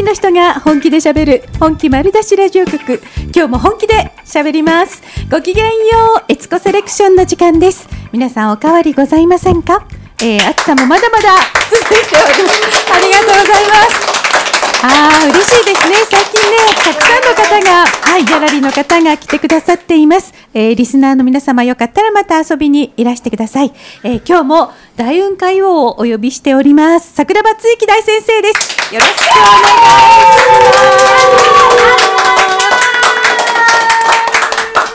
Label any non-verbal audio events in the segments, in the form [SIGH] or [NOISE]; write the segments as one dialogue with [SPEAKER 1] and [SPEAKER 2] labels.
[SPEAKER 1] 気の人が本気で喋る本気丸出しラジオ局今日も本気で喋りますごきげんようエツコセレクションの時間です皆さんおかわりございませんかえー、暑さもまだまだ続いておりますありがとうございますああ、嬉しいですね。最近ね、たくさんの方が、はい、ギャラリーの方が来てくださっています。えー、リスナーの皆様よかったらまた遊びにいらしてください。えー、今日も大雲海王をお呼びしております。桜庭つゆき大先生です。よろしくお願いします。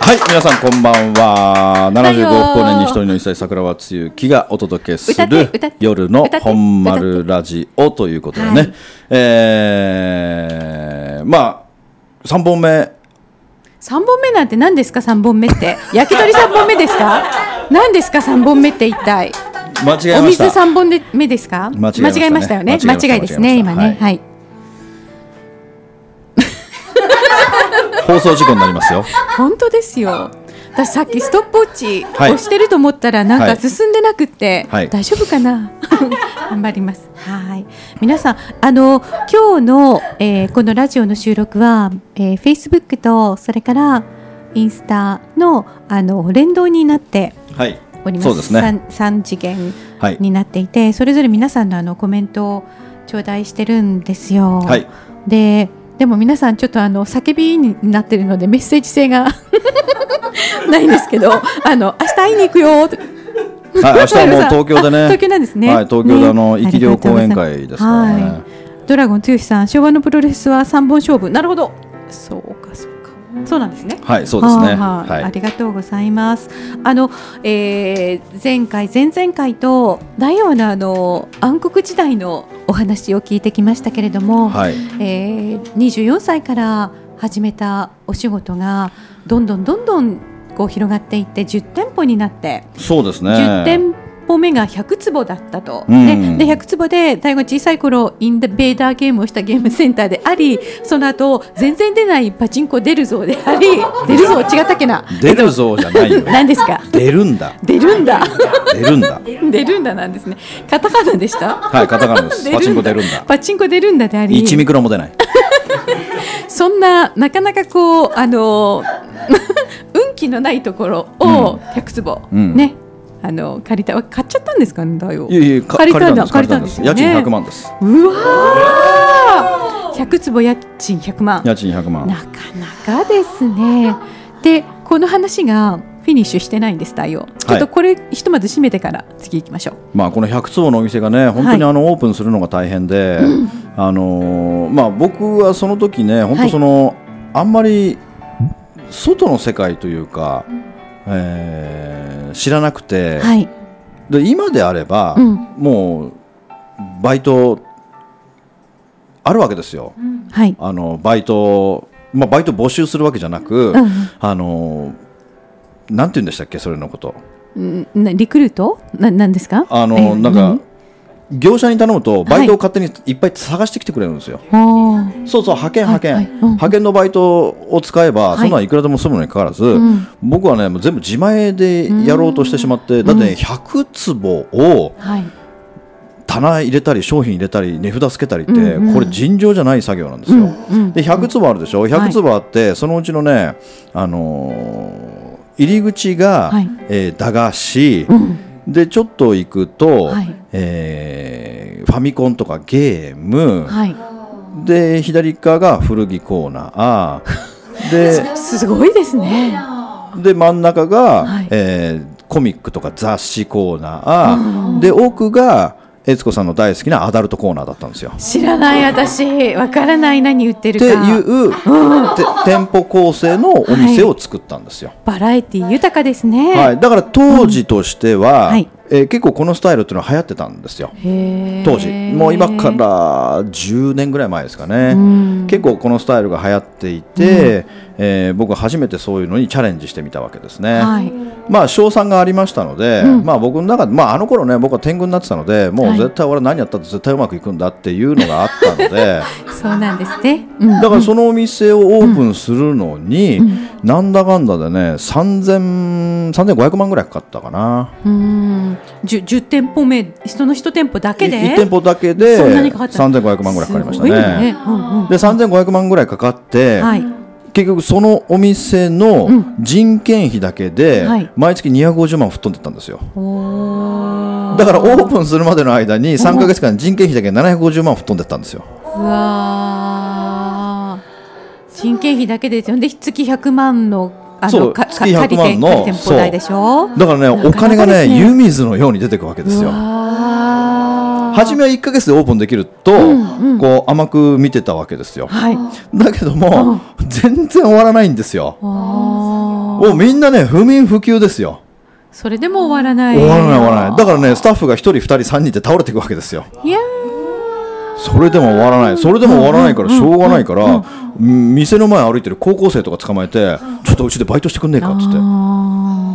[SPEAKER 2] はい皆さんこんばんは。75光年に一人の一歳桜庭つゆきがお届けする夜の本丸ラジオということでね、はい、えー、まあ3本目。
[SPEAKER 1] 3本目なんて何ですか3本目って？焼き鳥3本目ですか？何ですか3本目って一体？
[SPEAKER 2] 間違えました。お水
[SPEAKER 1] 3本目ですか？間違えましたよね。間違いですね今ね。はい
[SPEAKER 2] 放送事故になりますよ。
[SPEAKER 1] 本当ですよ。私さっきストップウォッチ押してると思ったらなんか進んでなくて、はい、大丈夫かな？[LAUGHS] 頑張ります。はい。皆さんあの今日の、えー、このラジオの収録は、えー、Facebook とそれからインスタのあの連動になっております,、はい、そうですね。3, 3次元になっていて、はい、それぞれ皆さんのあのコメントを頂戴してるんですよ、はい、ででも皆さんちょっとあの叫びになってるのでメッセージ性が [LAUGHS] ないんですけどあの明日会いに行くよはい、
[SPEAKER 2] 明日はもう [LAUGHS] 東京でね。
[SPEAKER 1] 東京なんですね。
[SPEAKER 2] はい、東京であの、生き量講演会ですからね。
[SPEAKER 1] ドラゴン剛さん、昭和のプロレスは三本勝負。なるほど。そうか、そうなんですね。
[SPEAKER 2] はい、そうですね。は
[SPEAKER 1] い、ありがとうございます。あの、えー、前回、前々回と、大王のあの暗黒時代のお話を聞いてきましたけれども、はい、えー、24歳から始めたお仕事がどんどんどんどんこう広がっていって10店舗になって
[SPEAKER 2] そうですね
[SPEAKER 1] 10店歩目が100坪だったと、うん、でで100坪で大悟小さい頃インベーダーゲームをしたゲームセンターでありその後全然出ないパチンコ出るぞであり [LAUGHS] 出るぞ違ったっけな？
[SPEAKER 2] 出るぞじゃないよ。[LAUGHS]
[SPEAKER 1] 何ですか？
[SPEAKER 2] 出るんだ。
[SPEAKER 1] 出るんだ。
[SPEAKER 2] 出るんだ。[LAUGHS]
[SPEAKER 1] 出るんだなんですね。カタカナでした？
[SPEAKER 2] はいカタカナです。パチンコ出るんだ。
[SPEAKER 1] パチンコ出るんだであり。
[SPEAKER 2] 1ミクロも出ない。
[SPEAKER 1] そんななかなかこうあの運気のないところを100坪、うん、ねあの借りた買っちゃったんですかねだよ。
[SPEAKER 2] いやいや借りたんだ借りたんです。家賃100万です。
[SPEAKER 1] うわ100坪家賃100万。
[SPEAKER 2] 家賃100万。
[SPEAKER 1] なかなかですね。でこの話がフィニッシュしてないんです太陽。ちょっとこれ、ひとまず閉めてから次行きましょう。
[SPEAKER 2] まあこの100坪のお店がね本当にあの、オープンするのが大変で、あのまあ僕はその時ね本当その、あんまり外の世界というか。えー、知らなくて、はい、で今であれば、うん、もうバイトあるわけですよ、うん、はい、あのバイト、まあ、バイト募集するわけじゃなく、うん、あのなんて言うんでしたっけそれのこと。
[SPEAKER 1] リクルート？ななんですか？
[SPEAKER 2] あの、えー、なんか業者に頼むとバイトを勝手にいっぱい探してきてくれるんですよ。はい、そうそう派遣派遣、はい。はい、派遣のバイトを使えば、そんないくらでも済むのにかかわらず、うん、僕はね全部自前でやろうとしてしまって、だって、ね、100坪を、棚入れたり商品入れたり値札つけたりって、うんうん、これ尋常じゃない作業なんですよ。うんうん、で100坪あるでしょ？100坪あって、そのうちのね、あのー、入り口が、はい、えー、駄菓子、うん。でちょっと行くと、はい、えー、ファミコンとかゲーム、はい、で左側が古着コーナー。[LAUGHS]
[SPEAKER 1] ですごいですね。
[SPEAKER 2] で真ん中が、はい、えー、コミックとか雑誌コーナー。で奥が悦子さんの大好きなアダルトコーナーだったんですよ。
[SPEAKER 1] 知らない私わからない何売ってるか。
[SPEAKER 2] っていう、うん、店舗構成のお店を作ったんですよ、はい、
[SPEAKER 1] バラエティ豊かですね、
[SPEAKER 2] はい、だから当時としては、うん。はい、えー、結構このスタイルっていうのは流行ってたんですよ。当時。もう今から10年ぐらい前ですかね、うん、結構このスタイルが流行っていて、うん、えー、僕は初めてそういうのにチャレンジしてみたわけですね、はい、まあ賞賛がありましたので、うん、まあ僕の中で、まあ、あの頃ね僕は天狗になってたのでもう絶対俺何やったって絶対うまくいくんだっていうのがあったので、はい、
[SPEAKER 1] そうなんですね、
[SPEAKER 2] うん、だからそのお店をオープンするのに、うん、なんだかんだでね3500万ぐらいかかったかな。
[SPEAKER 1] うん 10, 10, 店舗目人の1店舗だけで
[SPEAKER 2] ？1店舗だけで3500万ぐらいかかりましたね。ね、うんうん、で3500万ぐらいかかって、はい、結局そのお店の人件費だけで毎月250万吹っ飛んでたんですよ、だからオープンするまでの間に3か月間人件費だけ750万吹っ飛んでたんですよ。う
[SPEAKER 1] わ人件費だけですよ。で月100万のあの
[SPEAKER 2] か月100万の
[SPEAKER 1] 店舗代でしょ？
[SPEAKER 2] だからねお金がね湯水のように出てくわけですよ。初めは1か月でオープンできると、こう甘く見てたわけですよ、はい、だけども、うん、全然終わらないんですよ。もうみんなね不眠不休ですよ。
[SPEAKER 1] それでも終わらない。
[SPEAKER 2] 終わらない終わらない。だからねスタッフが1人2人3人で倒れていくわけですよ。いやそれでも終わらない。それでも終わらないからしょうがないから、店の前歩いてる高校生とか捕まえてちょっとうちでバイトしてくんねえかっつって。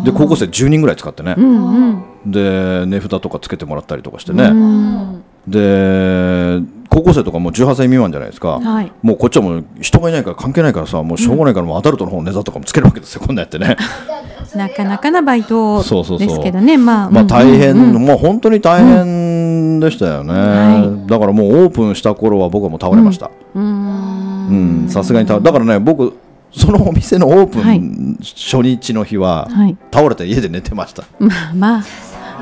[SPEAKER 2] で高校生10人ぐらい使ってね、うんうん、で値札とかつけてもらったりとかしてね、うん、で高校生とかもう18歳未満じゃないですか、はい、もうこっちはもう人がいないから関係ないからさもうしょうがないからもうアダルトの方の値札とかもつけるわけですよこんなやってね [LAUGHS]
[SPEAKER 1] なかなかなバイトですけどね。まあ、
[SPEAKER 2] まあ大変、うん。うん、もう本当に大変でしたよね、はい、だからもうオープンした頃は僕はもう倒れました。うん。さすがにだからね僕そのお店のオープン初日の日は、倒れて家で寝てました。
[SPEAKER 1] まあま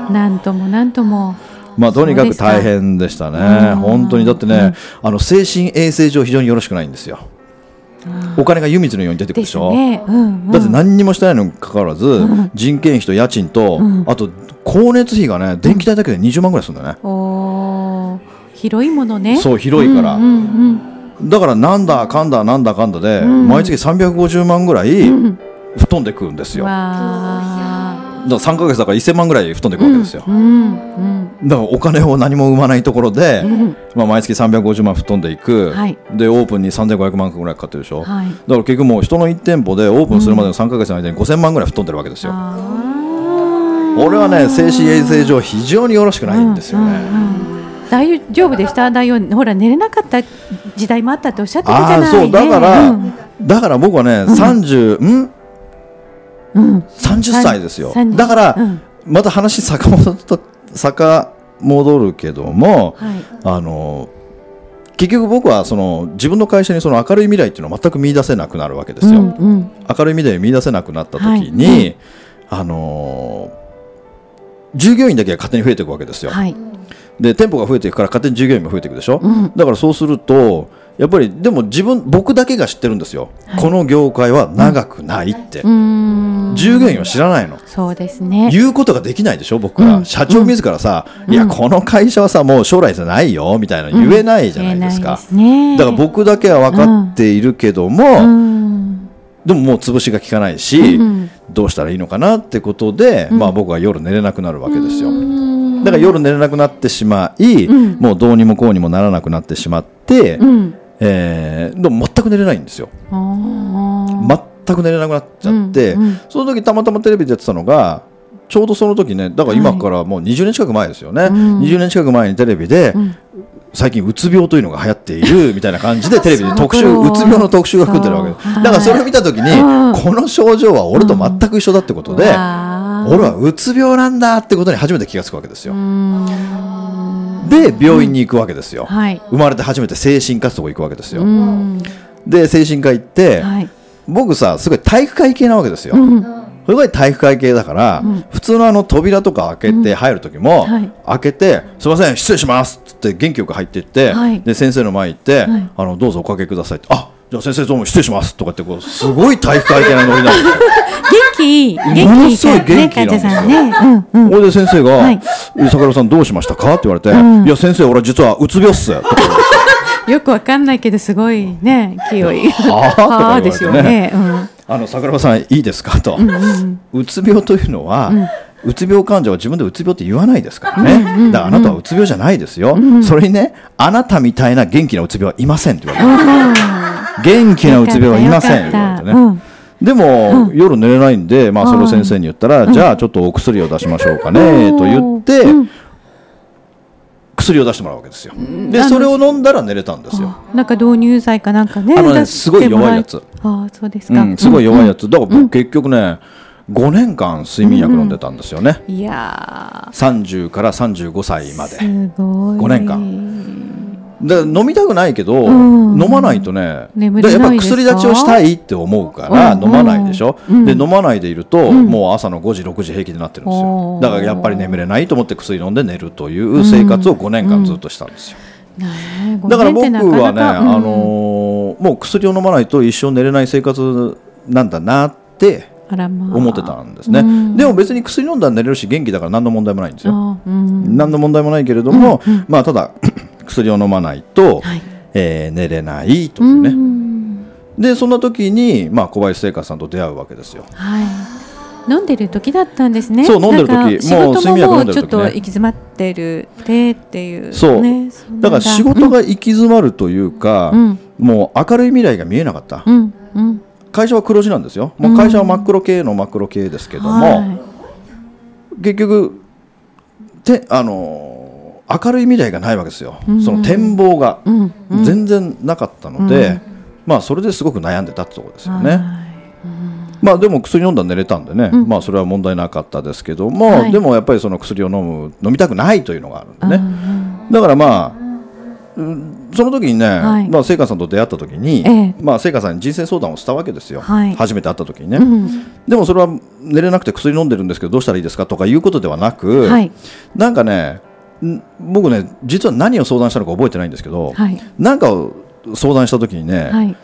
[SPEAKER 1] あ、なんともなんとも。
[SPEAKER 2] まあ、とにかく大変でしたね、本当に。だってね、あの精神衛生上、非常によろしくないんですよ。お金が湯水のように出てくるでしょ、ね。うんうん、だって何にもしてないのにかかわらず、うん、人件費と家賃と、うん、あと光熱費がね電気代だけで20万ぐらいするんだね、
[SPEAKER 1] うん、広いものね。
[SPEAKER 2] そう広いから、うんうんうん。だからなんだかんだなんだかんだで、毎月350万ぐらい吹っ飛んでくるんですよ。だから3か月だから1000万ぐらい吹っ飛んでくるわけですよ。だからお金を何も生まないところで、まあ、毎月350万吹っ飛んでいく、はい、でオープンに3500万ぐらいかかってるでしょ、はい、だから結局もう人の1店舗でオープンするまでの3か月の間に5000万ぐらい吹っ飛んでるわけですよ。俺はね精神衛生上非常によろしくないんですよね。
[SPEAKER 1] 大丈夫でした？大丈ほら寝れなかった時代もあったっておっしゃってたじゃない。
[SPEAKER 2] そう。だから、うん、だから僕はね、うん、30ん、うん、30歳ですよ。だから、うん、また話遡るけども、はい、あの結局僕はその自分の会社にその明るい未来っていうのを全く見出せなくなるわけですよ、うんうん、明るい未来を見出せなくなった時に、はい、あの従業員だけが勝手に増えていくわけですよ、はい。で店舗が増えていくから勝手に従業員も増えていくでしょ、うん、だからそうするとやっぱりでも自分僕だけが知ってるんですよ、はい、この業界は長くないって、うん、従業員は知らないの。
[SPEAKER 1] そうですね。
[SPEAKER 2] 言うことができないでしょ僕は、うん、社長自らさ、いやこの会社はさもう将来じゃないよみたいな言えないじゃないですか、ね、だから僕だけは分かっているけども、でももう潰しが効かないし、どうしたらいいのかなってことで、まあ、僕は夜寝れなくなるわけですよ。だから夜寝れなくなってしまい、うん、もうどうにもこうにもならなくなってしまって、うん、えー、でも全く寝れないんですよ。全く寝れなくなっちゃって、うんうん、その時たまたまテレビでやってたのがちょうどその時ねだから今からもう20年近く前ですよね、はい、20年近く前にテレビで、うん、最近うつ病というのが流行っている [LAUGHS] みたいな感じでテレビで特集うつ病の特集が組んでるわけです。だからそれを見た時に、この症状は俺と全く一緒だってことで、俺はうつ病なんだってことに初めて気が付くわけですよ。で病院に行くわけですよ、うん。はい、生まれて初めて精神科と行くわけですよ。で精神科行って、はい、僕さすごい体育会系なわけですよ。うんすごい体育会系だから、うん、普通のあの扉とか開けて入る時も、うんはい、開けて「すみません失礼します」って元気よく入っていって、はい、で先生の前行って、はい、あの「どうぞおかけください」って「あじゃあ先生どうも失礼します」とかってこうすごい体育会系なノリなんですよ。
[SPEAKER 1] 気元
[SPEAKER 2] 気ものすごい元気なんですよ。ねうんうん、で先生が、はい、桜さんどうしましたか?」って言われて「うん、いや先生俺実はうつ病っす」とか。
[SPEAKER 1] よくわかんないけどすごいね勢い。はあ？ですよね。
[SPEAKER 2] うん。あの桜庭さんいいですか？と、うん。うん、うつ病というのは、うん、うつ病患者は自分でうつ病って言わないですからね、うんうんうん、だからあなたはうつ病じゃないですよ、うんうん、それにねあなたみたいな元気なうつ病はいませんって言われて、うん、元気なうつ病はいません言われてね、でも、夜寝れないんで、まあ、それを先生に言ったら、じゃあちょっとお薬を出しましょうかねと言って、薬を出してもらうわけですよ。でそれを飲んだら寝れたんですよ。
[SPEAKER 1] なんか導入剤かなんかね
[SPEAKER 2] あのねすごい弱いやつ。
[SPEAKER 1] あそうですか、
[SPEAKER 2] うん、すごい弱いやつ、だから僕結局ね、5年間睡眠薬飲んでたんですよね、
[SPEAKER 1] いや
[SPEAKER 2] 30から35歳まで。
[SPEAKER 1] すごい。
[SPEAKER 2] 5年間で飲みたくないけど、飲まないとねやっぱ薬立ちをしたいって思うから飲まないでしょ、で飲まないでいると、もう朝の5時6時平気になってるんですよ。だからやっぱり眠れないと思って薬飲んで寝るという生活を5年間ずっとしたんですよ、だから僕はね、あのーもう薬を飲まないと一生寝れない生活なんだなって思ってたんですね、
[SPEAKER 1] うん。
[SPEAKER 2] でも別に薬飲んだら寝れるし元気だから何の問題もないんですよ、何の問題もないけれども、まあただ薬を飲まないと、
[SPEAKER 1] はい。
[SPEAKER 2] えー寝れないというね、
[SPEAKER 1] うん。
[SPEAKER 2] でそんな時に、まあ、小林聖華さんと出会うわけですよ。
[SPEAKER 1] はい。飲んでる時だったんですね。
[SPEAKER 2] そう飲んでる時もう
[SPEAKER 1] 事
[SPEAKER 2] 睡眠薬飲んでる時ね。
[SPEAKER 1] もちょっと行き詰まってるでっていう、ね。
[SPEAKER 2] そう。だから仕事が行き詰まるというか、
[SPEAKER 1] うん。
[SPEAKER 2] もう明るい未来が見えなかった。会社は黒字なんですよ。もう会社は真っ黒系の真っ黒系ですけども、
[SPEAKER 1] はい。
[SPEAKER 2] 結局てあのー明るい未来がないわけですよ、
[SPEAKER 1] うん。
[SPEAKER 2] その展望が
[SPEAKER 1] うん。うん。
[SPEAKER 2] 全然なかったので、まあそれですごく悩んでたってところですよね。
[SPEAKER 1] はい。
[SPEAKER 2] まあでも薬飲んだら寝れたんでね、
[SPEAKER 1] うん。
[SPEAKER 2] まあそれは問題なかったですけども、
[SPEAKER 1] はい。
[SPEAKER 2] でもやっぱりその薬を飲む飲みたくないというのがあるんでね、
[SPEAKER 1] うん
[SPEAKER 2] だからまあ、うんその時にね、
[SPEAKER 1] はい。
[SPEAKER 2] まあ聖華さんと出会った時に、
[SPEAKER 1] ええ。
[SPEAKER 2] まあ聖華さんに人生相談をしたわけですよ、
[SPEAKER 1] はい。
[SPEAKER 2] 初めて会った時にね、
[SPEAKER 1] うん。
[SPEAKER 2] でもそれは寝れなくて薬飲んでるんですけどどうしたらいいですかとかいうことではなく、
[SPEAKER 1] はい。
[SPEAKER 2] なんかねん僕ね実は何を相談したのか覚えてないんですけど、
[SPEAKER 1] はい。
[SPEAKER 2] なんかを相談した時にね、
[SPEAKER 1] はい。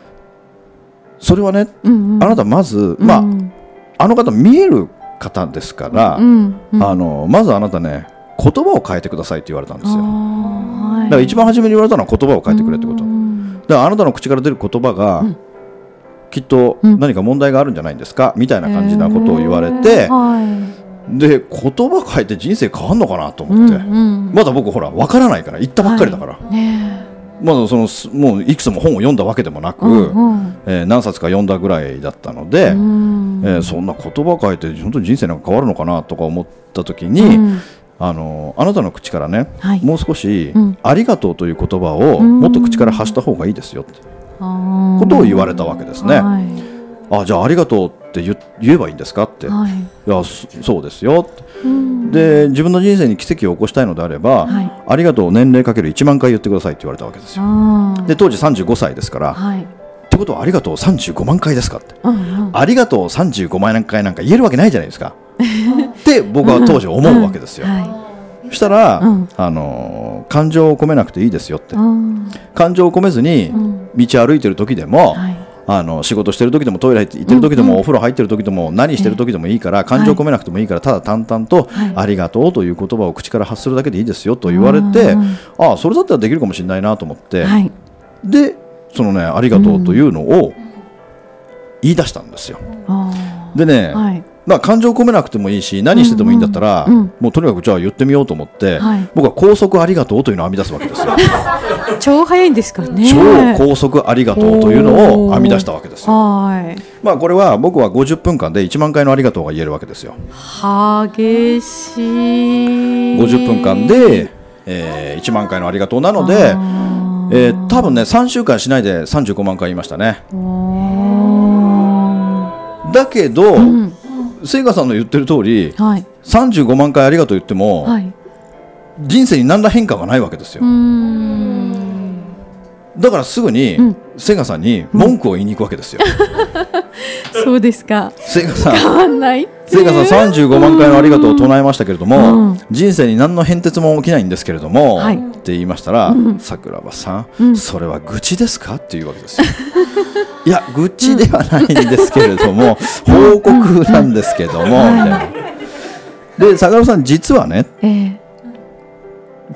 [SPEAKER 2] それはね
[SPEAKER 1] うんうん。
[SPEAKER 2] あなたまず、まあ
[SPEAKER 1] うん。
[SPEAKER 2] あの方見える方ですから、
[SPEAKER 1] うんうん。
[SPEAKER 2] あのまずあなたね言葉を変えてくださいって言われたんですよ。
[SPEAKER 1] はい。
[SPEAKER 2] から一番初めに言われたのは言葉を変えてくれってこと。だ
[SPEAKER 1] うん
[SPEAKER 2] からあなたの口から出る言葉が、
[SPEAKER 1] うん。
[SPEAKER 2] きっと
[SPEAKER 1] うん。
[SPEAKER 2] 何か問題があるんじゃないんですかみたいな感じなことを言われて
[SPEAKER 1] えー、はい
[SPEAKER 2] で言葉変えて人生変わんのかなと
[SPEAKER 1] う
[SPEAKER 2] 思って、
[SPEAKER 1] んうん。
[SPEAKER 2] まだ僕ほら分からないから言ったばっかりだから、
[SPEAKER 1] ね
[SPEAKER 2] まだそのすもういくつも本を読んだわけでもなく、
[SPEAKER 1] えうんうん。
[SPEAKER 2] えー何冊か読んだぐらいだったので、
[SPEAKER 1] うん。
[SPEAKER 2] えーそんな言葉変えて本当に人生なんか変わるのかなとか思った時に、
[SPEAKER 1] うん。
[SPEAKER 2] あのあなたの口からね、
[SPEAKER 1] はい。
[SPEAKER 2] もう少し、
[SPEAKER 1] うん。
[SPEAKER 2] ありがとうという言葉を
[SPEAKER 1] うん。
[SPEAKER 2] もっと口から発した方がいいですよって。ことを言われたわけですね。
[SPEAKER 1] はい
[SPEAKER 2] あじゃあありがとうって言言えばいいんですかって、い、
[SPEAKER 1] はい。
[SPEAKER 2] やそそうですよで自分の人生に奇跡を起こしたいのであれば、
[SPEAKER 1] はい。
[SPEAKER 2] ありがとう年齢かける1万回言ってくださいって言われたわけですよ。で当時35歳ですから、
[SPEAKER 1] はい。
[SPEAKER 2] ってことはありがとう35万回ですか。って
[SPEAKER 1] うんうん。
[SPEAKER 2] ありがとう35万回なんか言えるわけないじゃないですか。って僕は当時思うわけですよ。
[SPEAKER 1] は
[SPEAKER 2] そしたら、
[SPEAKER 1] うん。
[SPEAKER 2] あのー感情を込めなくていいですよって。感情を込めずに
[SPEAKER 1] うん。
[SPEAKER 2] 道歩いてる時でも、
[SPEAKER 1] はい
[SPEAKER 2] あの仕事してる時でもトイレ行ってる時でも、お風呂入ってる時でも何してる時でもいいから、感情を込めなくてもいいから、ただ淡々と、
[SPEAKER 1] はい。
[SPEAKER 2] ありがとうという言葉を口から発するだけでいいですよと言われて、
[SPEAKER 1] うん
[SPEAKER 2] ああそれだったらできるかもしれないなと思って、
[SPEAKER 1] はい。
[SPEAKER 2] でそのねありがとうというのを言い出したんですよ。
[SPEAKER 1] あ
[SPEAKER 2] でね、まあ、感情を込めなくてもいいし何しててもいいんだったら、
[SPEAKER 1] うんうんうん
[SPEAKER 2] もうとにかくじゃあ言ってみようと思って、
[SPEAKER 1] はい。
[SPEAKER 2] 僕は高速ありがとうというのを編み出すわけですよ。[LAUGHS]
[SPEAKER 1] 超早いんですかね。
[SPEAKER 2] 超高速ありがとうというのを編み出したわけですよ。
[SPEAKER 1] はい。
[SPEAKER 2] まあこれは僕は50分間で1万回のありがとうが言えるわけですよ。
[SPEAKER 1] 激しい。
[SPEAKER 2] 50分間で、えー1万回のありがとうなので、
[SPEAKER 1] あ
[SPEAKER 2] えー多分ね3週間しないで35万回言いましたね。だけど、
[SPEAKER 1] ーうん
[SPEAKER 2] 聖華さんの言ってる通り
[SPEAKER 1] はい。
[SPEAKER 2] 35万回ありがとう言っても、
[SPEAKER 1] はい。
[SPEAKER 2] 人生に何ら変化がないわけですよ。だからすぐに、
[SPEAKER 1] うん。
[SPEAKER 2] 聖華さんに文句を言いに行くわけですよ。[LAUGHS]
[SPEAKER 1] そうですか。
[SPEAKER 2] 聖華さん。
[SPEAKER 1] 変わんない
[SPEAKER 2] 聖華さん35万回のありがとうを唱えましたけれども、
[SPEAKER 1] うん。
[SPEAKER 2] 人生に何の変哲も起きないんですけれども、
[SPEAKER 1] はい。
[SPEAKER 2] って言いましたら、
[SPEAKER 1] うん。
[SPEAKER 2] 桜庭さん、
[SPEAKER 1] うん。
[SPEAKER 2] それは愚痴ですか？っていうわけですよ。[LAUGHS] いや愚痴ではないんですけれども、報告なんですけども、みたいな。で桜庭さん実はね
[SPEAKER 1] え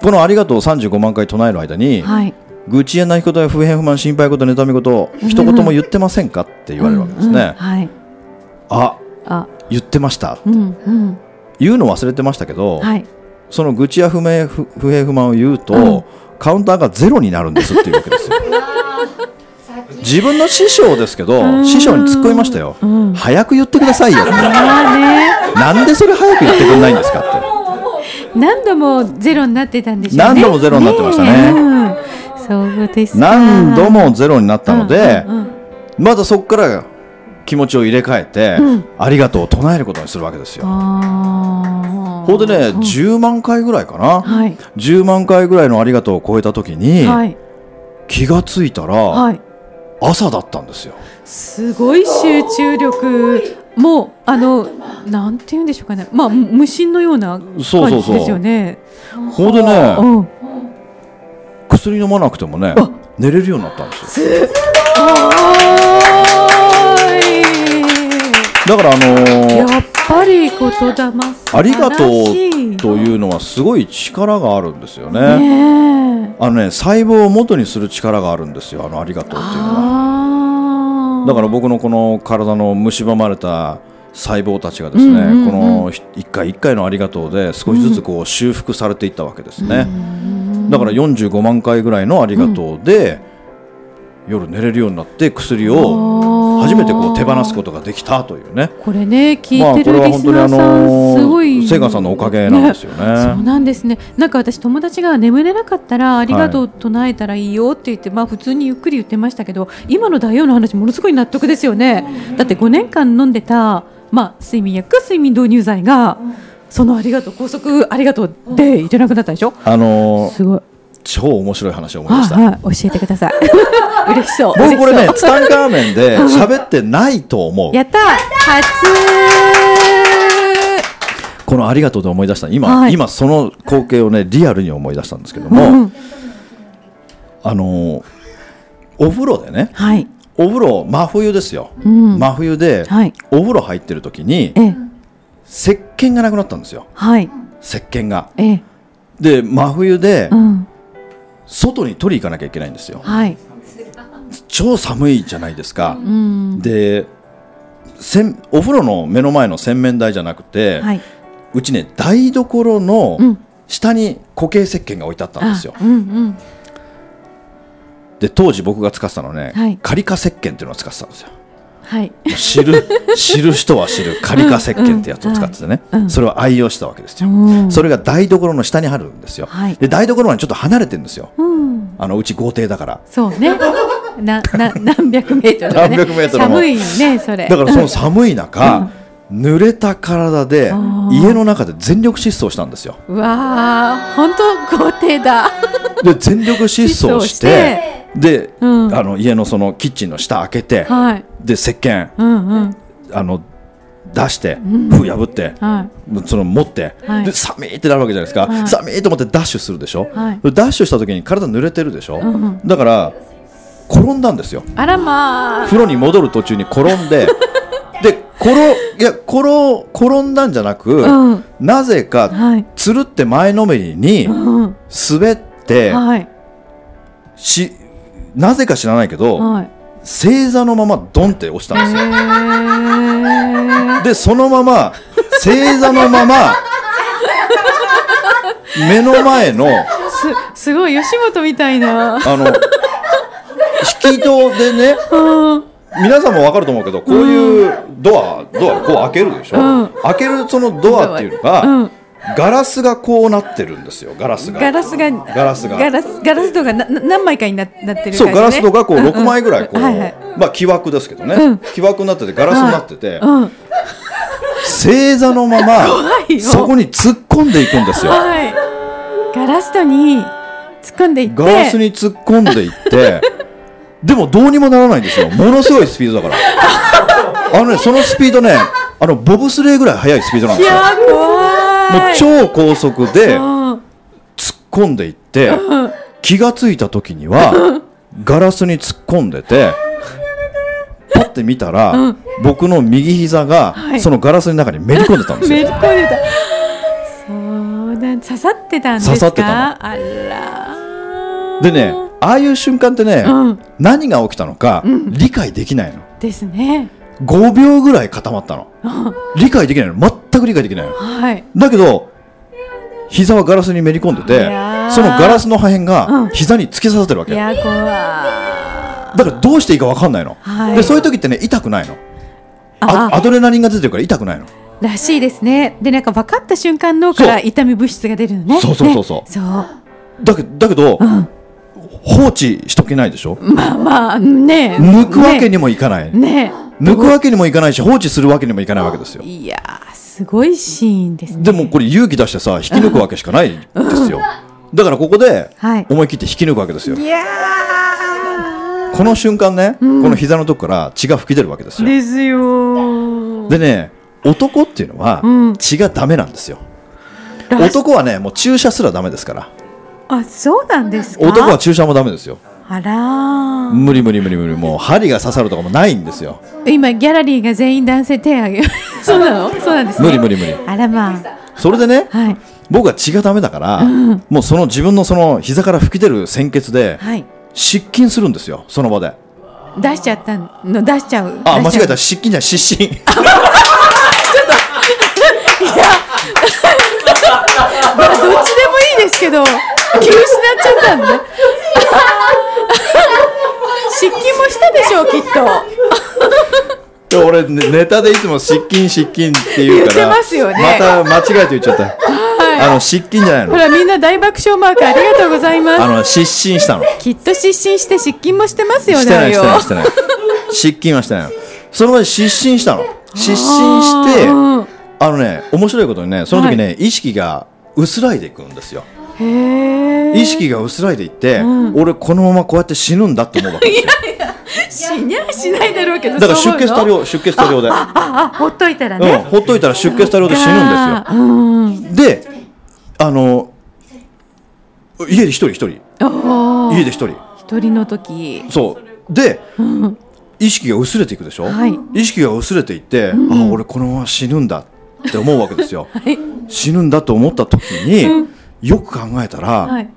[SPEAKER 2] この「ありがとう」を35万回唱える間に、
[SPEAKER 1] えはい。
[SPEAKER 2] 愚痴や泣き言や不平不満心配事妬み事一言も言ってませんか？って言われるわけですね。
[SPEAKER 1] はい。
[SPEAKER 2] あ
[SPEAKER 1] あ
[SPEAKER 2] 言ってました。
[SPEAKER 1] うんうん。
[SPEAKER 2] 言うの忘れてましたけど、
[SPEAKER 1] はい。
[SPEAKER 2] その愚痴や不明不不平不満を言うと、
[SPEAKER 1] うん。
[SPEAKER 2] カウンターがゼロになるんですっていうわけですよ。[LAUGHS] 自分の師匠ですけど、
[SPEAKER 1] うん。
[SPEAKER 2] 師匠に突っ込みましたよ、
[SPEAKER 1] うん。
[SPEAKER 2] 早く言ってくださいよって。なんでそれ早く言ってくれないんですかって。
[SPEAKER 1] 何度もゼロになってたんでしょう
[SPEAKER 2] ね。何度もゼロになってましたね。ね
[SPEAKER 1] そうです
[SPEAKER 2] 何度もゼロになったので、うんうんうん、まだそこから気持ちを入れ替えて、うん、ありがとうを唱えることにするわけですよ。ほんでね、うん、10万回ぐらいかな、はい、10万回ぐらいのありがとうを超えた時に、はい、気がついたら、はい、朝だったんですよ。
[SPEAKER 1] すごい集中力。もうあのなんて言うんでしょうかね、まあ無心のような感じですよね。
[SPEAKER 2] ほんでね、うん、薬飲まなくてもね寝れるようになったんですよ。だからあのー、
[SPEAKER 1] やっぱり言霊
[SPEAKER 2] ありがとうというのはすごい力があるんですよね。ねあのね細胞を元にする力があるんですよあのありがとうっていうのは。だから僕のこの体の蝕まれた細胞たちがですね、うんうんうん、この一回一回のありがとうで少しずつこう修復されていったわけですね。うんだから45万回ぐらいのありがとうで、うん、夜寝れるようになって薬を初めてこう手放すことができたというね。
[SPEAKER 1] これね聞いてるリスナーさん、すごい
[SPEAKER 2] セガさんのおかげなんですよね、
[SPEAKER 1] ね、そうなんですね。なんか私友達が眠れなかったらありがとう唱えたらいいよって言って、はい、まあ普通にゆっくり言ってましたけど今の大王の話ものすごい納得ですよね。だって5年間飲んでたまあ睡眠薬睡眠導入剤が、うんそのありがとう高速ありがとうでいてなくなったでしょ？
[SPEAKER 2] あのー、すごい。超面白い話を思いました、
[SPEAKER 1] はい、教えてください [LAUGHS] 嬉しそう。
[SPEAKER 2] 僕これねツタンカーメンで喋ってないと思う。
[SPEAKER 1] やった。初
[SPEAKER 2] このありがとうで思い出した今、はい、今その光景をねリアルに思い出したんですけども、うん、あのー、お風呂でね、はい、お風呂真冬ですよ、うん、真冬で、はい、お風呂入ってる時に、ええ。石鹸がなくなったんですよ、はい、石鹸が。ええ、で真冬で、うん、外に取り行かなきゃいけないんですよ。はい、超寒いじゃないですか。うん、でせんお風呂の目の前の洗面台じゃなくて、はい、うちね台所の下に固形石鹸が置いてあったんですよ。うんうん、で当時僕が使ってたのね、はい、カリカ石鹸っていうのを使ってたんですよ。はい、知る知る人は知る。カリカ石鹸ってやつを使っててね、うんうん、それを愛用したわけですよ、うん、それが台所の下にあるんですよ、はい、で台所はちょっと離れてるんですよ、うん、あのうち豪邸だから。
[SPEAKER 1] そうね。なな何百メートル、ね、何百メートル寒いねそれ。
[SPEAKER 2] だからその寒い中、濡れた体で家の中で全力疾走したんですよ。
[SPEAKER 1] うわ本当豪邸だ。
[SPEAKER 2] で全力疾走してで、うん、あの家のそのキッチンの下開けて、はい、で石鹸、うんうん、あの出して、封破って、はい、その持って、はい、で寒いってなるわけじゃないですか、はい、寒いと思ってダッシュするでしょ、はい、ダッシュした時に体濡れてるでしょ、うんうん、だから転んだんですよ。
[SPEAKER 1] あらま
[SPEAKER 2] あ風呂に戻る途中に転んでで [LAUGHS] 転いや転転んだんじゃなく、うん、なぜか、つるって前のめりに滑って、しなぜか知らないけど、はい、正座のままドンって押したんですよ。でそのまま正座のまま目の前の
[SPEAKER 1] すすごい吉本みたいな。あの
[SPEAKER 2] 引き戸でね、皆さんも分かると思うけどこういうドア、ドアこう開けるでしょ、うん、開けるそのドアっていうのが、うん。ガラスがこうなってるんですよガラスが。
[SPEAKER 1] ガラスが
[SPEAKER 2] ガラスが。
[SPEAKER 1] ガラスガラス戸がな何枚かになってる、ね、
[SPEAKER 2] そうガラス戸がこう6枚ぐらいこう、はいはい、まあ木枠ですけどね、うん、木枠になっててガラスになってて、うん、正座のままそこに突っ込んでいくんですよ、はい、
[SPEAKER 1] ガラス戸に突っ込んでいって。
[SPEAKER 2] ガラスに突っ込んでいってでもどうにもならないんですよ。ものすごいスピードだから。[LAUGHS] あのねそのスピードねあのボブスレーぐらい速いスピードなんですよ。もう超高速で突っ込んでいって気が付いた時にはガラスに突っ込んでてパッて見たら、僕の右膝がそのガラスの中にめり込んでたんですよ。めり込んでた。
[SPEAKER 1] そうだ刺さってたんですか？刺さってたあら
[SPEAKER 2] でねああいう瞬間ってね、うん、何が起きたのか理解できないの。
[SPEAKER 1] ですね。
[SPEAKER 2] 5秒ぐらい固まったの。理解できないの。全く理解できないの、はい、だけど膝はガラスにめり込んでてそのガラスの破片が膝に突き刺さってるわけ、うん、いや怖だからどうしていいか分かんないの、はい、でそういう時ってね痛くないの。アドレナリンが出てるから痛くないの。
[SPEAKER 1] らしいですね。でなんか分かった瞬間脳から痛み物質が出るのね。
[SPEAKER 2] そうそうそうそう、ね、
[SPEAKER 1] そう。
[SPEAKER 2] だけだけど、うん、放置しとけないでしょ？
[SPEAKER 1] まあまあね。
[SPEAKER 2] 抜くわけにもいかない。ね。抜くわけにもいかないし放置するわけにもいかないわけですよ。
[SPEAKER 1] いやすごいシーンです、ね、
[SPEAKER 2] でもこれ勇気出してさ引き抜くわけしかないですよ、だからここで思い切って引き抜くわけですよ、はい、いやこの瞬間ね、うん、この膝のとこから血が噴き出るわけですよ。
[SPEAKER 1] ですよ
[SPEAKER 2] でね男っていうのは血がダメなんですよ、うん、男はねもう注射すらダメですから
[SPEAKER 1] あそうなんですか？
[SPEAKER 2] 男は注射もダメですよ。
[SPEAKER 1] あら。
[SPEAKER 2] 無理無理無理無理。もう針が刺さるとかもないんですよ。
[SPEAKER 1] 今ギャラリーが全員男性手挙げ。[LAUGHS] そうなの？そうなんです、ね、
[SPEAKER 2] 無理無理無理。
[SPEAKER 1] あらまあ。
[SPEAKER 2] それでね、はい、僕は血がダメだから、うん、もうその自分のその膝から吹き出る鮮血で、はい、失禁するんですよその場で。
[SPEAKER 1] 出しちゃったの？出しちゃう？
[SPEAKER 2] あ間違えた。失禁じゃ失神。[LAUGHS] ちょっと
[SPEAKER 1] いや [LAUGHS] まあどっちでもいいですけど気失っちゃったんで失禁もしたでしょうきっ
[SPEAKER 2] と。俺ネタでいつも失禁失禁って言うから
[SPEAKER 1] まますよね。
[SPEAKER 2] また間違えて言っちゃった、はい、あの失禁じゃないの。
[SPEAKER 1] ほらみんな大爆笑マークありがとうございます。
[SPEAKER 2] あの失神したの。
[SPEAKER 1] きっと失神して失禁もしてますよね
[SPEAKER 2] してないしてないしてない。失禁はしてないその場で失神したの。失神してあのね面白いことにねその時ね、はい、意識が薄らいでいくんですよ意識が薄らいでいって、うん、俺このままこうやって死ぬんだって思うわけですよ。いやいや
[SPEAKER 1] 死にゃしないだろうけど
[SPEAKER 2] だから出血多量出血多量で。
[SPEAKER 1] ああほっといたらね、
[SPEAKER 2] うん、ほっといたら出血多量で死ぬんですよ、であの家で一人一人。家で一人。
[SPEAKER 1] 一人の時。
[SPEAKER 2] そう。で、うん、意識が薄れていくでしょ、はい、意識が薄れていって、うん、あ俺このまま死ぬんだって思うわけですよ、[LAUGHS] はい、死ぬんだと思った時に、うんよく考えたら、はい、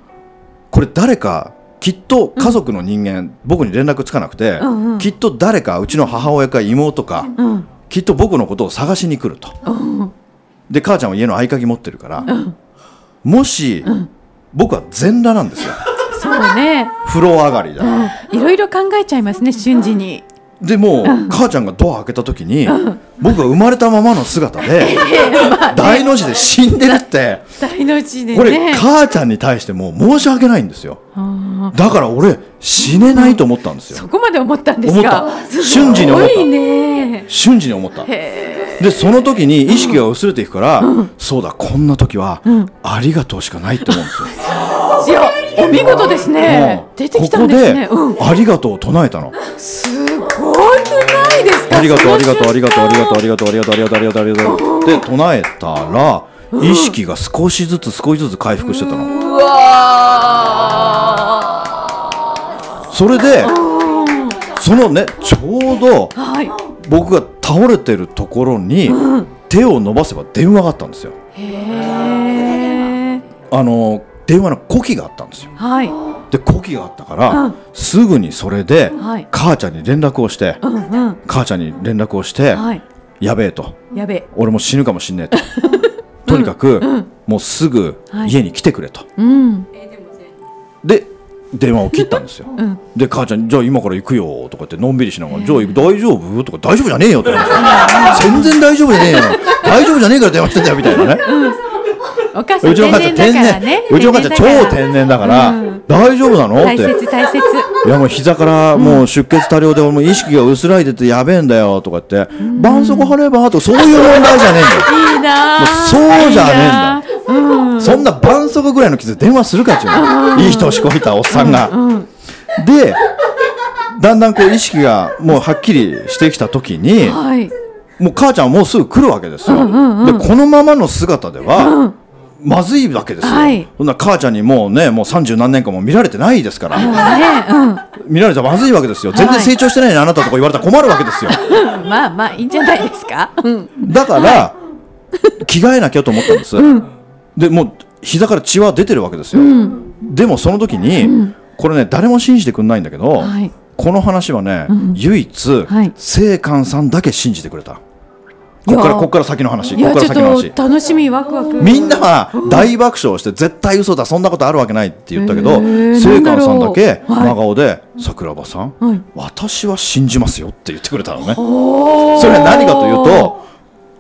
[SPEAKER 2] これ誰かきっと家族の人間、うん、僕に連絡つかなくて、うんうん、きっと誰かうちの母親か妹か、うん、きっと僕のことを探しに来ると、うん、で母ちゃんは家の合鍵持ってるから、もし、僕は全裸なんですよ。
[SPEAKER 1] そうね。
[SPEAKER 2] 風呂上がりだ、
[SPEAKER 1] いろいろ考えちゃいますね瞬時に
[SPEAKER 2] でも、母ちゃんがドア開けた時に、僕が生まれたままの姿で、[LAUGHS] 大の字で死んでるって。
[SPEAKER 1] 大の字で、
[SPEAKER 2] これ母ちゃんに対しても申し訳ないんですよ。だから俺死ねないと思ったんですよ、
[SPEAKER 1] そこまで思ったんですか？
[SPEAKER 2] 瞬時に思った。瞬時に思った。でその時に意識が薄れていくから、そうだこんな時は、ありがとうしかないって思うんですよ。
[SPEAKER 1] いやお見事ですね、出てきたんですね、
[SPEAKER 2] ありがとうを唱えたの。
[SPEAKER 1] すいですか。
[SPEAKER 2] ありがとうありがとうありがとうありがとうありがとうありがとうありがとうありがとうありがとうで唱えたら意識が少しずつ少しずつ回復してたのうわそれでそのねちょうど僕が倒れてるところに手を伸ばせば電話があったんですよあの電話の呼気があったんですよ。はい、で呼気があったから、うん、すぐにそれで、はい、母ちゃんに連絡をして、うんうん、母ちゃんに連絡をして、はい、やべえと。
[SPEAKER 1] やべえ。
[SPEAKER 2] 俺も死ぬかもしんねえと。[LAUGHS] とにかく、うん、もうすぐ家に来てくれと。で電話を切ったんですよ、うん、で母ちゃんじゃあ今から行くよとかってのんびりしながら、じゃあ大丈夫とか大丈夫じゃねえよって全然大丈夫じゃねえよ。大丈夫じゃねえから電話してんだよみたいなね、
[SPEAKER 1] お母さん天然だからね。
[SPEAKER 2] うちの母ちゃん超天然だから、大丈夫なのって。大
[SPEAKER 1] 切大切。
[SPEAKER 2] いやもう膝からもう出血多量でもう意識が薄らいでてやべえんだよとかって絆創膏貼ればとかそういう問題じゃねえんだ
[SPEAKER 1] よ。いいな
[SPEAKER 2] そうじゃねえんだそんな絆創膏ぐらいの傷電話するかっちゅうの。いい人をしこいたおっさんが。でだんだんこう意識がもうはっきりしてきた時に、もう母ちゃんもうすぐ来るわけですよ、でこのままの姿では、まずいわけですよ、はい、そんな母ちゃんにもうねもう三十何年間も見られてないですから、ねうん、見られたらまずいわけですよ。全然成長してないね、あなたとか言われたら困るわけですよ。[LAUGHS]
[SPEAKER 1] まあまあいいんじゃないですか、う
[SPEAKER 2] ん、だから、はい、着替えなきゃと思ったんです、うん、でもう膝から血は出てるわけですよ、でもその時に、これね誰も信じてくれないんだけど、はい、この話はね、唯一、はい、さんだけ信じてくれたここからここから先の話。ここから先の話。
[SPEAKER 1] 楽しみワクワク。
[SPEAKER 2] みんなは大爆笑して絶対嘘だそんなことあるわけないって言ったけど清川さんだけ真顔で桜庭さん私は信じますよって言ってくれたのね。それは何かというと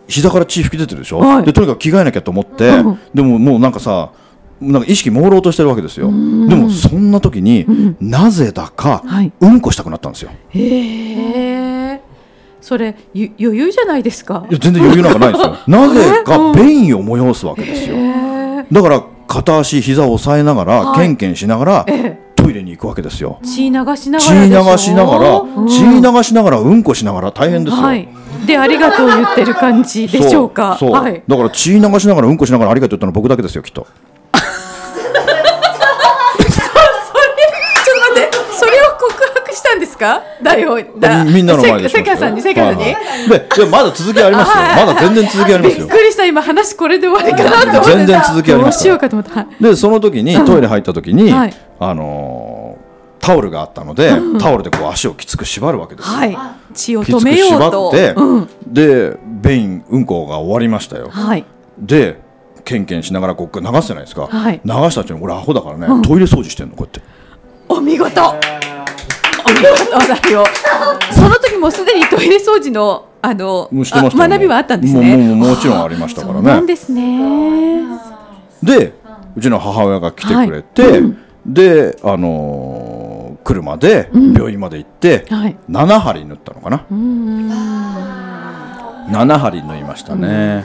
[SPEAKER 2] 膝から血吹き出てるでしょ？でとにかく着替えなきゃと思ってでももうなんかさなんか意識朦朧としてるわけですよ。でもそんな時になぜだかうんこしたくなったんですよ。
[SPEAKER 1] へえそれ余裕じゃないですか？
[SPEAKER 2] いや全然余裕なんかないですよ。[LAUGHS] なぜか便意を催すわけですよ、だから片足膝を押さえながら、はい、ケンケンしながら、トイレに行くわけですよ。
[SPEAKER 1] 血流しなが
[SPEAKER 2] ら血流しながら、うん、血流しながらうんこしながら大変ですよ。はい、
[SPEAKER 1] でありがとう言ってる感じでしょうか？
[SPEAKER 2] そう、
[SPEAKER 1] はい、
[SPEAKER 2] だから血流しながらうんこしながらありがとう言ったのは僕だけですよきっと。
[SPEAKER 1] か？だ
[SPEAKER 2] みんなの前で
[SPEAKER 1] 世界さんに世界さんに、い、
[SPEAKER 2] でまだ続きありますよ、まだ全然続きありますよ。
[SPEAKER 1] びっくりした今話これで終わりかなと思って
[SPEAKER 2] 全然続きあります
[SPEAKER 1] よ。うかと思った、
[SPEAKER 2] でその時にトイレ入った時に、あの、タオルがあったので、タオルでこう足をきつく縛るわけですよ、
[SPEAKER 1] はい、血を止めよ
[SPEAKER 2] うと。きつく縛って、でベイン運行が終わりましたよ、はい、でケンケンしながらこう流すじゃないですか、流した時に俺アホだからね、トイレ掃除してんのこうやって。
[SPEAKER 1] お見事。お見事話題を。その時もすでにトイレ掃除のあの学びはあったんですね。
[SPEAKER 2] もちろんありましたからね。
[SPEAKER 1] なんですね。
[SPEAKER 2] でうちの母親が来てくれて、はいうん、であのー、車で病院まで行って、う、7針縫ったのかな、う7針縫いましたね、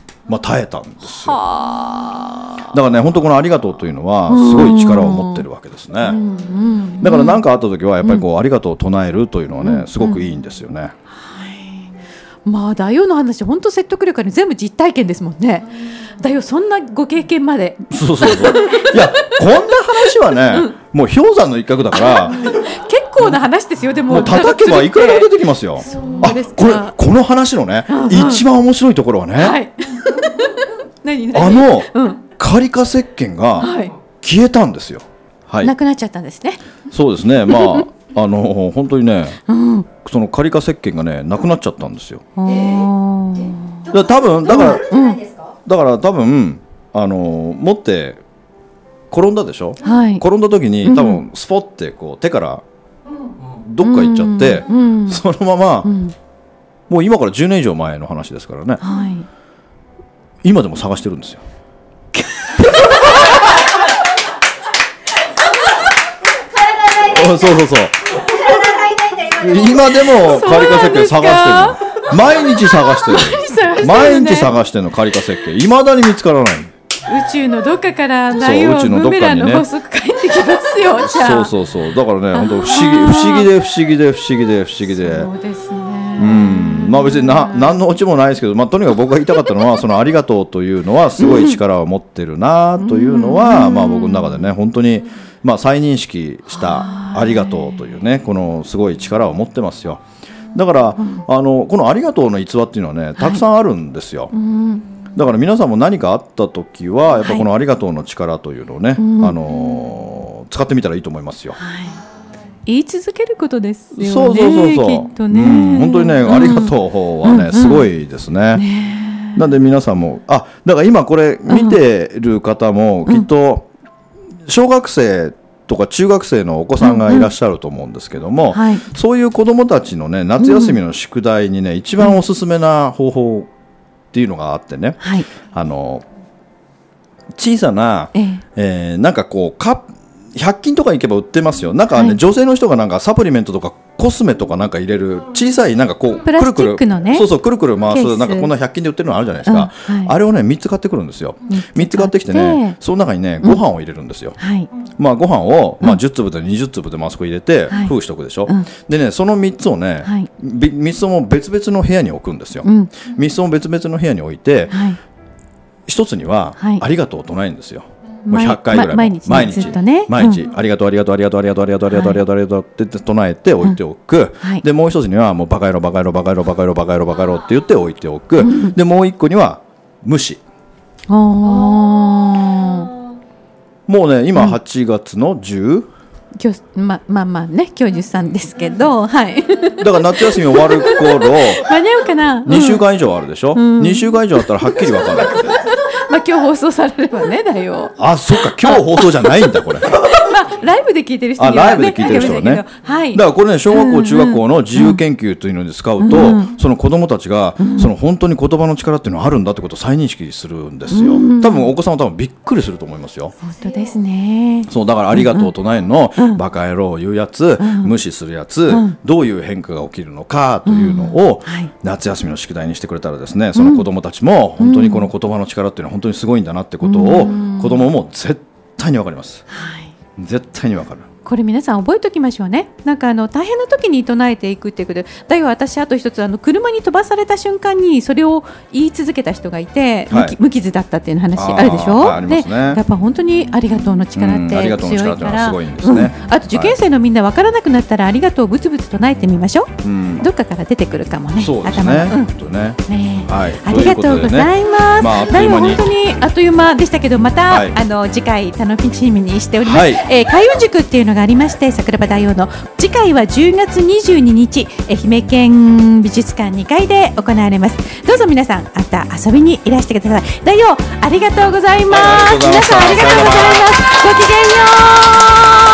[SPEAKER 2] 耐えたんですよ。だからね本当この「ありがとう」というのはすごい力を持ってるわけですね。だから何かあった時はやっぱりこう「ありがとう」を唱えるというのはねすごくいいんですよね。
[SPEAKER 1] まあ大王の話本当説得力ある全部実体験ですもんね。大王そんなご経験まで。
[SPEAKER 2] そうそうそう。いやこんな話はね、うん、もう氷山の一角だから。[LAUGHS]
[SPEAKER 1] 結構な話ですよでも。
[SPEAKER 2] もう叩けばいくらでも出てきますよ。あこれこの話のね、うんうん、一番面白いところはね。はい、[LAUGHS] 何あの、うん、カリカ石鹸が消えたんですよ。
[SPEAKER 1] はい。なくなっちゃったんですね。
[SPEAKER 2] そうですね。まあ。[LAUGHS] あの本当にね、うん、そのカリカ石鹸がねなくなっちゃったんですよ。だ多分だから、うん、だから多分あの持って転んだでしょ、はい、転んだ時に多分スポってこう手からどっか行っちゃって、うん、そのまま、もう今から10年以上前の話ですからね、はい、今でも探してるんですよ。[LAUGHS] そうそうそう。今でもカリカ石鹸探してる毎日探してる。[LAUGHS] 毎日探してるのカリカ石鹸いまだに見つからない。
[SPEAKER 1] 宇宙のどっかから内容ブメランの法則帰ってきますよ
[SPEAKER 2] そうそうそう。だからね本当不思議不思議で不思議で不思議で不思議で。そうですね。うん。まあ別にな何のオチもないですけど、まあ、とにかく僕が言いたかったのは [LAUGHS] その「ありがとう」というのはすごい力を持ってるなというのは、まあ僕の中でね本当に。まあ、再認識したありがとうというねこのすごい力を持ってますよ。だから、うん、あのこのありがとうの逸話っていうのはねたくさんあるんですよ、はいうん、だから皆さんも何かあった時はやっぱこのありがとうの力というのをね、はい、あの使ってみたらいいと思いますよ、はい。
[SPEAKER 1] 言い続けることですよね。
[SPEAKER 2] そうそうそうそう。きっとね、うん、本当にね、ありがとうはね、すごいですね。ね。なんで皆さんも、あ、だから今これ見てる方もきっと小学生とか中学生のお子さんがいらっしゃると思うんですけども、うん。うんはい、そういう子どもたちのね夏休みの宿題にね、一番おすすめな方法っていうのがあってね、はい、あの小さな、ええ。えー、なんかこうカップ100均とか行けば売ってますよ。なんかね、はい、女性の人がなんかサプリメントとかコスメとかなんか入れる小さいなんかこうくるくる、ね、そうそうくるくる回すなんかこんな100均で売ってるのあるじゃないですか、うん。はい、あれをね3つ買ってくるんですよ。3つ買って。きてねその中にねご飯を入れるんですよ、うんはい、まあご飯をまあ10粒で20粒でマスク入れて封しとくでしょ、うん、でねその3つをね、はい、3つとも別々の部屋に置くんですよ、うん、3つとも別々の部屋に置いて、はい、1つには、ありがとうを唱えるんですよ、もう100回ぐらい
[SPEAKER 1] 毎日
[SPEAKER 2] 毎日。
[SPEAKER 1] ね。
[SPEAKER 2] 毎日、ありがとうありがとうありがとうありがとうありがとうありがとうありがとうありがとうって唱えて置いておく、でもう一つにはもうバカ野郎バカ野郎バカ野郎バカ野郎バカ野郎バカ野郎って言って置いておく、でもう一個には無視もうね今8月の10、
[SPEAKER 1] 今日ままあまあね今日13ですけどはい。
[SPEAKER 2] だから夏休み終わる頃 [LAUGHS]
[SPEAKER 1] 間に合うかな、
[SPEAKER 2] 2週間以上あるでしょ、うん、2週間以上あったらはっきり分かんない。[LAUGHS]
[SPEAKER 1] まあ今日放送されればねだよ
[SPEAKER 2] あそっか今日放送じゃないんだこれ
[SPEAKER 1] ライブで聞いてる人
[SPEAKER 2] には、ね、ライブで聞いてる人はね、はい、だからこれね小学校、中学校の自由研究というので使うと、うんうん、その子供たちが、うん、その本当に言葉の力っていうのはあるんだってことを再認識するんですよ、うん、多分お子さんは多分びっくりすると思いますよ。
[SPEAKER 1] 本当ですね。
[SPEAKER 2] そうだからありがとう唱えるの、うん、バカ野郎言うやつ、無視するやつ、どういう変化が起きるのかというのを、はい、夏休みの宿題にしてくれたらですねその子供たちも本当にこの言葉の力っていうのは本当にすごいんだなってことを子供も絶対にわかります、はい、絶対にわかる。
[SPEAKER 1] これ皆さん覚えておきましょうね。なんかあの大変な時に唱えていくっていうこと。でだよ私あと一つあの車に飛ばされた瞬間にそれを言い続けた人がいて、はい、無傷だったっていう話あるでしょ？
[SPEAKER 2] う、ね、で
[SPEAKER 1] やっぱ本当にありがとうの力って強いから、
[SPEAKER 2] うんね、
[SPEAKER 1] あと受験生のみんな分からなくなったらありがとうぶつぶつ唱えてみましょう、うん、どっかから出てくるかもね
[SPEAKER 2] ね頭うん。ね。
[SPEAKER 1] ね、はい、ありがとうございます、まあ、だよ本当にあっという間でしたけどまた、はい、あの次回楽しみにしております、はい、えー、開運塾っていうののがありまして桜庭大王の次回は10月22日愛媛県美術館2階で行われます。どうぞ皆さんまた遊びにいらしてください。大王ありがとうございます、皆さんありがとうございます。ごきげんよう。